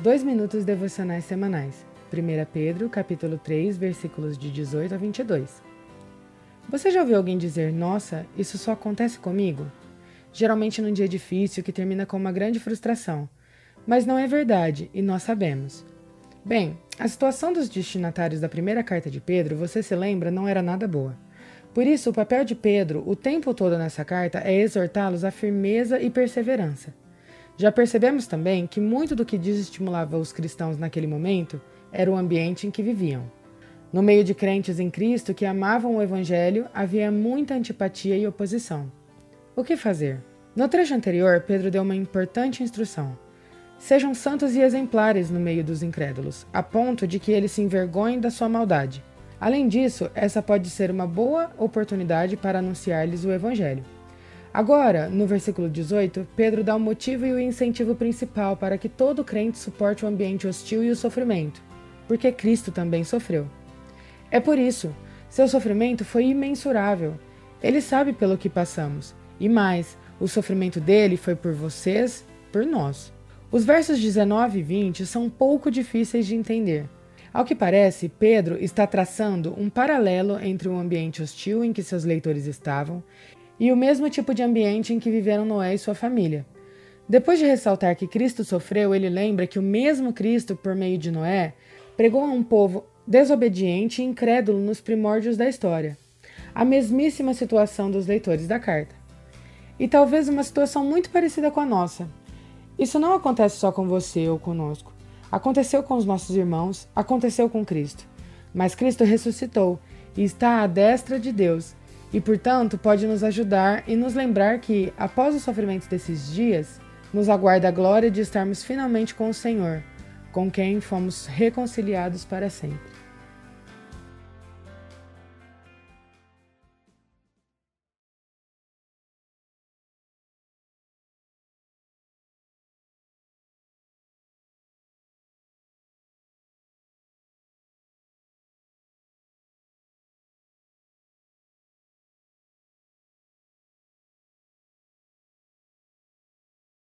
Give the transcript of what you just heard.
Dois minutos devocionais semanais. 1 Pedro, capítulo 3, versículos de 18 a 22. Você já ouviu alguém dizer: "Nossa, isso só acontece comigo"? Geralmente num dia difícil que termina com uma grande frustração. Mas não é verdade, e nós sabemos. Bem, a situação dos destinatários da primeira carta de Pedro, você se lembra, não era nada boa. Por isso, o papel de Pedro o tempo todo nessa carta é exortá-los à firmeza e perseverança. Já percebemos também que muito do que desestimulava os cristãos naquele momento era o ambiente em que viviam. No meio de crentes em Cristo que amavam o Evangelho, havia muita antipatia e oposição. O que fazer? No trecho anterior, Pedro deu uma importante instrução. Sejam santos e exemplares no meio dos incrédulos, a ponto de que eles se envergonhem da sua maldade. Além disso, essa pode ser uma boa oportunidade para anunciar-lhes o Evangelho. Agora, no versículo 18, Pedro dá o motivo e o incentivo principal para que todo crente suporte o ambiente hostil e o sofrimento, porque Cristo também sofreu. É por isso, seu sofrimento foi imensurável. Ele sabe pelo que passamos, e mais, o sofrimento dele foi por vocês, por nós. Os versos 19 e 20 são um pouco difíceis de entender. Ao que parece, Pedro está traçando um paralelo entre o ambiente hostil em que seus leitores estavam e o mesmo tipo de ambiente em que viveram Noé e sua família. Depois de ressaltar que Cristo sofreu, ele lembra que o mesmo Cristo, por meio de Noé, pregou a um povo desobediente e incrédulo nos primórdios da história. A mesmíssima situação dos leitores da carta. E talvez uma situação muito parecida com a nossa. Isso não acontece só com você ou conosco. Aconteceu com os nossos irmãos, aconteceu com Cristo. Mas Cristo ressuscitou e está à destra de Deus e, portanto, pode nos ajudar e nos lembrar que, após os sofrimentos desses dias, nos aguarda a glória de estarmos finalmente com o Senhor, com quem fomos reconciliados para sempre.